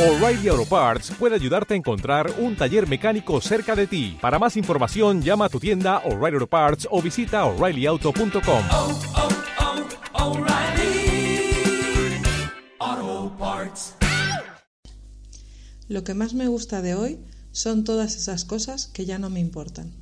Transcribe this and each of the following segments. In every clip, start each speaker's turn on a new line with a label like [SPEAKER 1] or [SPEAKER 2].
[SPEAKER 1] O'Reilly Auto Parts puede ayudarte a encontrar un taller mecánico cerca de ti. Para más información, llama a tu tienda O'Reilly Auto Parts o visita oreillyauto.com.
[SPEAKER 2] oh, oh, Parts.
[SPEAKER 3] Lo que más me gusta de hoy son todas esas cosas que ya no me importan.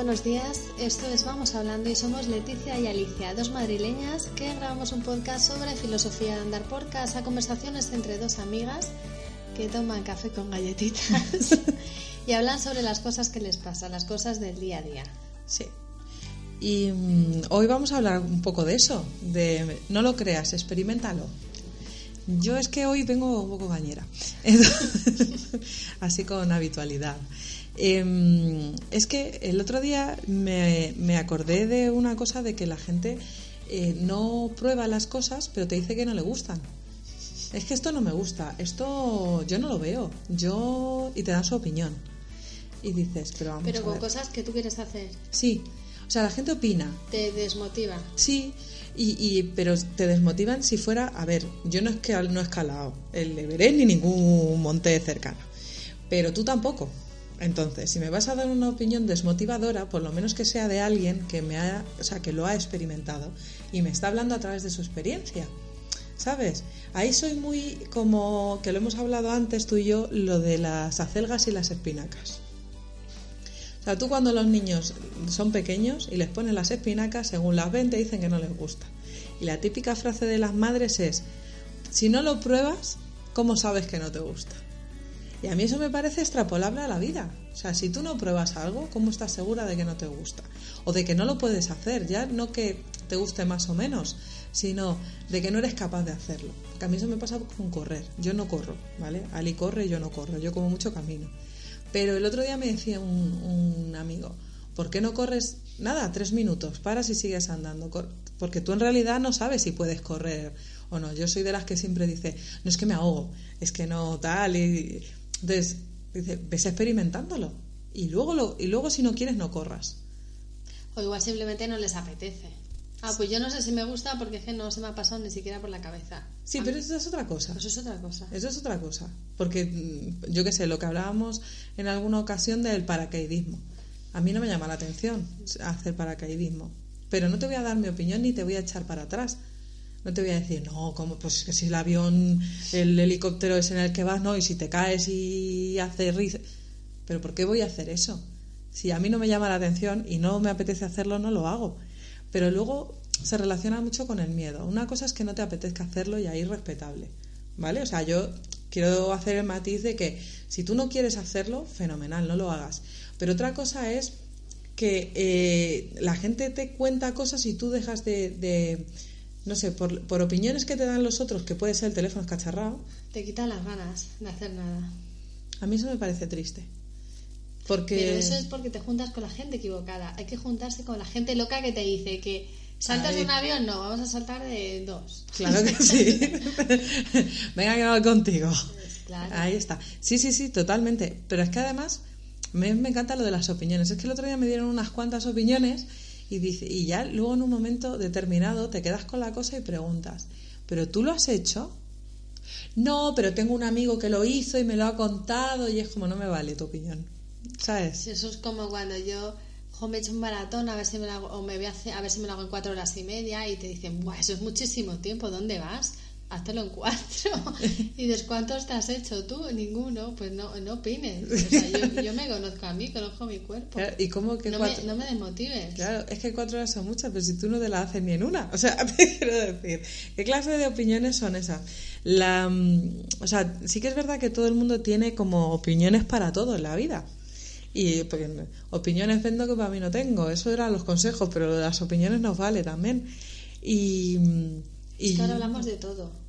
[SPEAKER 4] Buenos días. Esto es Vamos Hablando y somos Leticia y Alicia, dos madrileñas que grabamos un podcast sobre filosofía de andar por casa, conversaciones entre dos amigas que toman café con galletitas y hablan sobre las cosas que les pasan, las cosas del día a día.
[SPEAKER 3] Sí. Y mm, hoy vamos a hablar un poco de eso, de no lo creas, experimentalo. Yo es que hoy vengo un poco bañera, así con habitualidad. Eh, es que el otro día me, me, acordé de una cosa de que la gente eh, no prueba las cosas, pero te dice que no le gustan. Es que esto no me gusta, esto yo no lo veo, yo y te dan su opinión. Y dices, pero vamos
[SPEAKER 4] Pero
[SPEAKER 3] a
[SPEAKER 4] con
[SPEAKER 3] ver.
[SPEAKER 4] cosas que tú quieres hacer.
[SPEAKER 3] Sí, o sea, la gente opina,
[SPEAKER 4] Te desmotiva.
[SPEAKER 3] Sí, y, y- pero te desmotivan si fuera, a ver, yo no es que no he escalado el Everest ni ningún monte cercano, pero tú tampoco. Entonces, si me vas a dar una opinión desmotivadora, por lo menos que sea de alguien que me ha, o sea, que lo ha experimentado y me está hablando a través de su experiencia. ¿Sabes? Ahí soy muy como que lo hemos hablado antes tú y yo, lo de las acelgas y las espinacas. O sea, tú cuando los niños son pequeños y les ponen las espinacas, según las ven, te dicen que no les gusta. Y la típica frase de las madres es, si no lo pruebas, ¿cómo sabes que no te gusta? Y a mí eso me parece extrapolable a la vida. O sea, si tú no pruebas algo, ¿cómo estás segura de que no te gusta? O de que no lo puedes hacer, ya no que te guste más o menos, sino de que no eres capaz de hacerlo. Porque a mí eso me pasa con correr. Yo no corro, ¿vale? Ali corre yo no corro, yo como mucho camino. Pero el otro día me decía un, amigo, ¿por qué no corres nada? Tres minutos, paras y sigues andando. Porque tú en realidad no sabes si puedes correr o no. Yo soy de las que siempre dice, no es que me ahogo, es que no tal. Y... Entonces, dice, ves experimentándolo. Y luego, lo, y luego si no quieres, no corras.
[SPEAKER 4] O igual simplemente no les apetece. Ah, pues yo no sé si me gusta porque es que no se me ha pasado ni siquiera por la cabeza.
[SPEAKER 3] Sí,
[SPEAKER 4] Ah,
[SPEAKER 3] pero eso es otra cosa.
[SPEAKER 4] Eso es otra cosa.
[SPEAKER 3] Eso es otra cosa. Porque mm, yo qué sé, lo que hablábamos en alguna ocasión del paracaidismo. A mí no me llama la atención hacer paracaidismo. Pero no te voy a dar mi opinión ni te voy a echar para atrás. No te voy a decir, no, como pues que si el avión, el helicóptero es en el que vas, no, y si te caes y hace risa. Pero ¿por qué voy a hacer eso? Si a mí no me llama la atención y no me apetece hacerlo, no lo hago. Pero luego se relaciona mucho con el miedo. Una cosa es que no te apetezca hacerlo y ahí es respetable. ¿Vale? O sea, yo quiero hacer el matiz de que si tú no quieres hacerlo, fenomenal, no lo hagas. Pero otra cosa es que eh, la gente te cuenta cosas y tú dejas de, de no sé, por, por opiniones que te dan los otros, que puede ser el teléfono escacharrado,
[SPEAKER 4] Te quita las ganas de hacer nada.
[SPEAKER 3] a mí eso me parece triste. Porque...
[SPEAKER 4] Pero eso es porque te juntas con la gente equivocada. Hay que juntarse con la gente loca que te dice que saltas de un avión, no, vamos a saltar de dos.
[SPEAKER 3] Claro que sí. Venga, que voy contigo.
[SPEAKER 4] Pues, claro.
[SPEAKER 3] Ahí está. Sí, sí, sí, totalmente. Pero es que además me, me encanta lo de las opiniones. Es que el otro día me dieron unas cuantas opiniones y, dice, y ya luego en un momento determinado te quedas con la cosa y preguntas, ¿pero tú lo has hecho? No, pero tengo un amigo que lo hizo y me lo ha contado y es como no me vale tu opinión. ¿sabes?
[SPEAKER 4] Eso es como cuando yo me he hecho un maratón a ver si me lo hago, o me voy a, hacer- a ver si me lo hago en cuatro horas y media y te dicen, Buah, eso es muchísimo tiempo, ¿dónde vas? Háztelo en cuatro. y dices, ¿cuántos te has hecho tú? Ninguno. Pues no, no opines. O sea, yo, yo me conozco a mí, conozco mi cuerpo.
[SPEAKER 3] Claro, ¿Y cómo que
[SPEAKER 4] no,
[SPEAKER 3] cuatro?
[SPEAKER 4] me, no me desmotives.
[SPEAKER 3] Claro, es que cuatro horas son muchas, pero si tú no te las haces ni en una. O sea, te quiero decir, ¿qué clase de opiniones son esas? La, mm, o sea, sí que es verdad que todo el mundo tiene como opiniones para todo en la vida. Y pues, opiniones vendo que para mí no tengo. Eso eran los consejos, pero las opiniones nos vale también. Y, mm, y
[SPEAKER 4] Es que ahora hablamos de todo.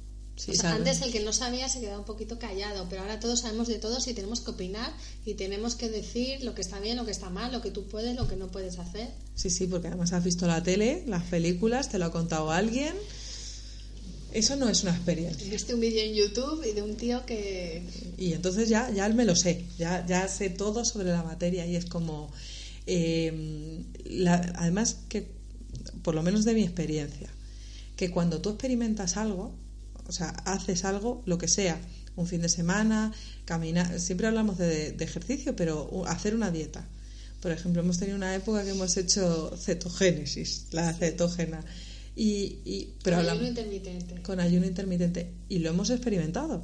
[SPEAKER 3] Sí,
[SPEAKER 4] O sea, antes el que no sabía se quedaba un poquito callado, pero ahora todos sabemos de todos y tenemos que opinar y tenemos que decir lo que está bien, lo que está mal, lo que tú puedes, lo que no puedes hacer.
[SPEAKER 3] Sí, sí, porque además has visto la tele, las películas, te lo ha contado alguien. Eso no es una experiencia.
[SPEAKER 4] Viste un vídeo en YouTube y de un tío que
[SPEAKER 3] Y entonces ya, ya me lo sé, ya, ya sé todo sobre la materia y es como, eh, la- además que, por lo menos de mi experiencia, que cuando tú experimentas algo, o sea, haces algo, lo que sea, un fin de semana, caminar, siempre hablamos de, de ejercicio, pero hacer una dieta. Por ejemplo, hemos tenido una época que hemos hecho cetogénesis, la cetógena. Y, y, pero
[SPEAKER 4] ayuno
[SPEAKER 3] hablamos-
[SPEAKER 4] intermitente.
[SPEAKER 3] con ayuno intermitente y lo hemos experimentado.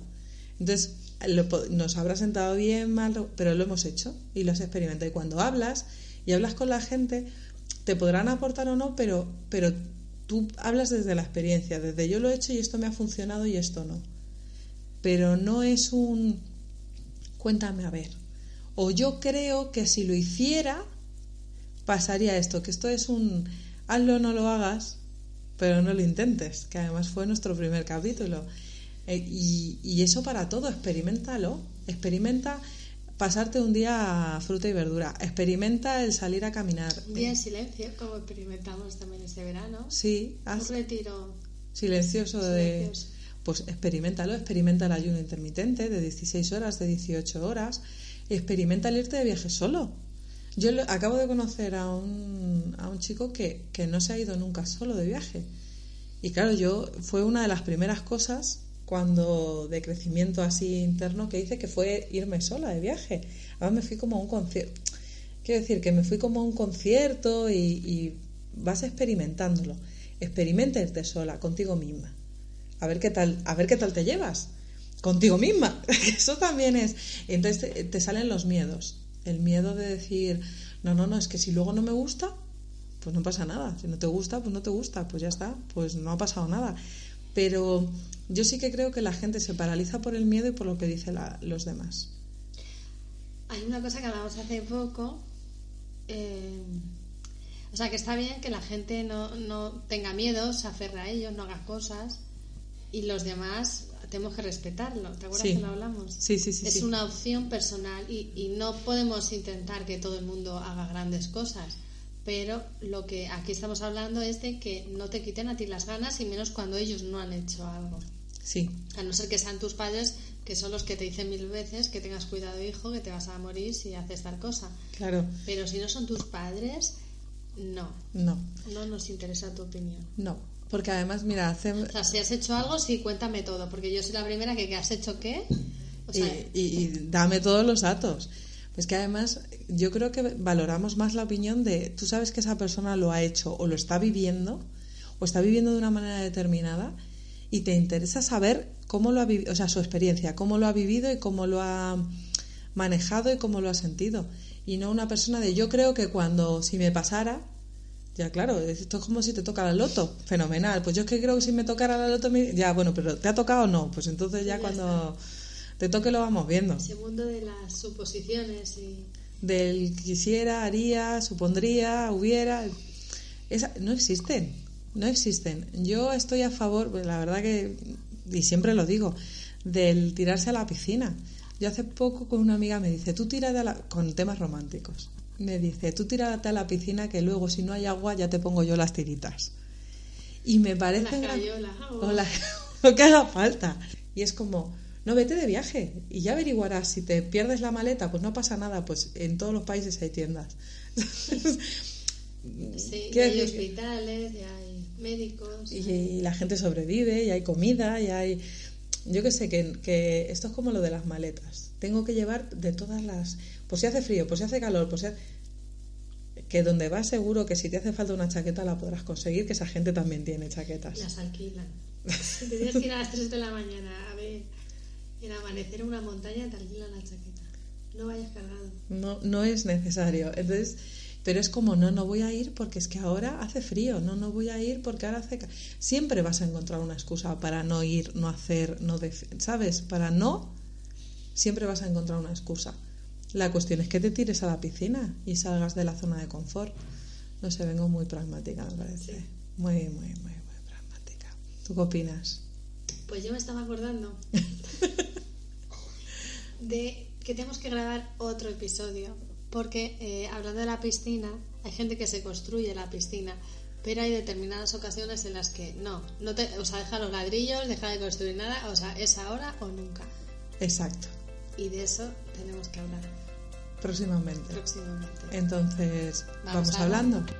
[SPEAKER 3] Entonces, lo nos habrá sentado bien, mal, pero lo hemos hecho y lo has experimentado. Y cuando hablas y hablas con la gente, te podrán aportar o no, pero, pero tú hablas desde la experiencia, desde yo lo he hecho y esto me ha funcionado y esto no. Pero no es un cuéntame a ver. O yo creo que si lo hiciera, pasaría esto, que esto es un hazlo o no lo hagas, pero no lo intentes, que además fue nuestro primer capítulo. Eh, y, y eso para todo, experimentalo. Experimenta pasarte un día a fruta y verdura. Experimenta el salir a caminar.
[SPEAKER 4] Un día en silencio, como experimentamos también este verano.
[SPEAKER 3] Sí,
[SPEAKER 4] Un
[SPEAKER 3] haz
[SPEAKER 4] retiro.
[SPEAKER 3] silencioso de... Pues experimentalo, experimenta el ayuno intermitente de 16 horas, de 18 horas. Experimenta el irte de viaje solo. Yo lo- acabo de conocer a un, a un chico que, que no se ha ido nunca solo de viaje. Y claro, yo fue una de las primeras cosas cuando de crecimiento así interno que hice que fue irme sola de viaje. Además me fui como a un concierto. Quiero decir que me fui como a un concierto y, y vas experimentándolo. Experimenta irte sola contigo misma. A ver qué tal, a ver qué tal te llevas contigo misma. Eso también es. Entonces te salen los miedos. El miedo de decir, no, no, no, es que si luego no me gusta, pues no pasa nada. Si no te gusta, pues no te gusta, pues ya está, pues no ha pasado nada. Pero yo sí que creo que la gente se paraliza por el miedo y por lo que dicen la- los demás.
[SPEAKER 4] Hay una cosa que hablamos hace poco. eh, o sea, que está bien que la gente no, no tenga miedo, se aferra a ellos, no haga cosas. Y los demás tenemos que respetarlo. ¿Te acuerdas
[SPEAKER 3] Sí.
[SPEAKER 4] que lo hablamos?
[SPEAKER 3] Sí, sí, sí,
[SPEAKER 4] Es
[SPEAKER 3] sí.
[SPEAKER 4] una opción personal y, y no podemos intentar que todo el mundo haga grandes cosas. Pero lo que aquí estamos hablando es de que no te quiten a ti las ganas y menos cuando ellos no han hecho algo.
[SPEAKER 3] Sí,
[SPEAKER 4] A no ser que sean tus padres, que son los que te dicen mil veces que tengas cuidado, hijo, que te vas a morir si haces tal cosa.
[SPEAKER 3] claro.
[SPEAKER 4] Pero si no son tus padres, no.
[SPEAKER 3] No,
[SPEAKER 4] No nos interesa tu opinión.
[SPEAKER 3] no. Porque además, mira, hace,
[SPEAKER 4] O sea, si has hecho algo, sí, cuéntame todo, porque yo soy la primera que, que has hecho qué. O sea,
[SPEAKER 3] y, y- y dame todos los datos. Pues que además yo creo que valoramos más la opinión de, tú sabes que esa persona lo ha hecho o lo está viviendo o está viviendo de una manera determinada y te interesa saber cómo lo ha vivido, o sea, su experiencia, cómo lo ha vivido y cómo lo ha manejado y cómo lo ha sentido. Y no una persona de, yo creo que cuando, si me pasara, ya claro, esto es como si te toca la loto, fenomenal. Pues yo es que creo que si me tocara la loto, me- ya bueno, pero ¿te ha tocado o no? Pues entonces ya
[SPEAKER 4] Ya
[SPEAKER 3] cuando te toque lo vamos viendo.
[SPEAKER 4] ese mundo de las suposiciones y.
[SPEAKER 3] Del quisiera, haría, supondría, hubiera. Esa, no existen, no existen. Yo estoy a favor, pues, la verdad que, y siempre lo digo, del tirarse a la piscina. Yo hace poco con una amiga me dice, tú tírate a la... con temas románticos. Me dice, tú tírate a la piscina que luego si no hay agua ya te pongo yo las tiritas. Y me parece... Gran-
[SPEAKER 4] crayola, o-
[SPEAKER 3] o la- lo que haga falta. Y es como, no vete de viaje y ya averiguarás. Si te pierdes la maleta, pues no pasa nada, pues en todos los países hay tiendas.
[SPEAKER 4] Sí, hay hospitales, y hay médicos.
[SPEAKER 3] y, y la gente sobrevive, y hay comida, y hay... Yo que sé, que, que esto es como lo de las maletas. Tengo que llevar de todas las... Pues si hace frío, pues si hace calor, pues si hace- que donde vas seguro que si te hace falta una chaqueta la podrás conseguir, que esa gente también tiene chaquetas.
[SPEAKER 4] Las alquilan. Si te tienes que ir a las 3 de la mañana a el amanecer en una montaña, te alquilan la chaqueta. No vayas cargado.
[SPEAKER 3] No, no es necesario. Entonces, pero es como, no, no voy a ir porque es que ahora hace frío, no, no voy a ir porque ahora hace... ca-". Siempre vas a encontrar una excusa para no ir, no hacer, no... ¿Sabes? Para no, siempre vas a encontrar una excusa. La cuestión es que te tires a la piscina y salgas de la zona de confort. No sé, vengo muy pragmática, me parece.
[SPEAKER 4] Sí.
[SPEAKER 3] Muy, muy, muy, muy pragmática. ¿Tú qué opinas?
[SPEAKER 4] Pues yo me estaba acordando de que tenemos que grabar otro episodio. Porque eh, hablando de la piscina, hay gente que se construye la piscina, pero hay determinadas ocasiones en las que no, no te, o sea, deja los ladrillos, deja de construir nada, o sea, es ahora o nunca.
[SPEAKER 3] Exacto.
[SPEAKER 4] Y de eso tenemos que hablar
[SPEAKER 3] Próximamente.
[SPEAKER 4] próximamente.
[SPEAKER 3] Entonces,
[SPEAKER 4] Vamos
[SPEAKER 3] vamos
[SPEAKER 4] hablando.
[SPEAKER 3] hablando.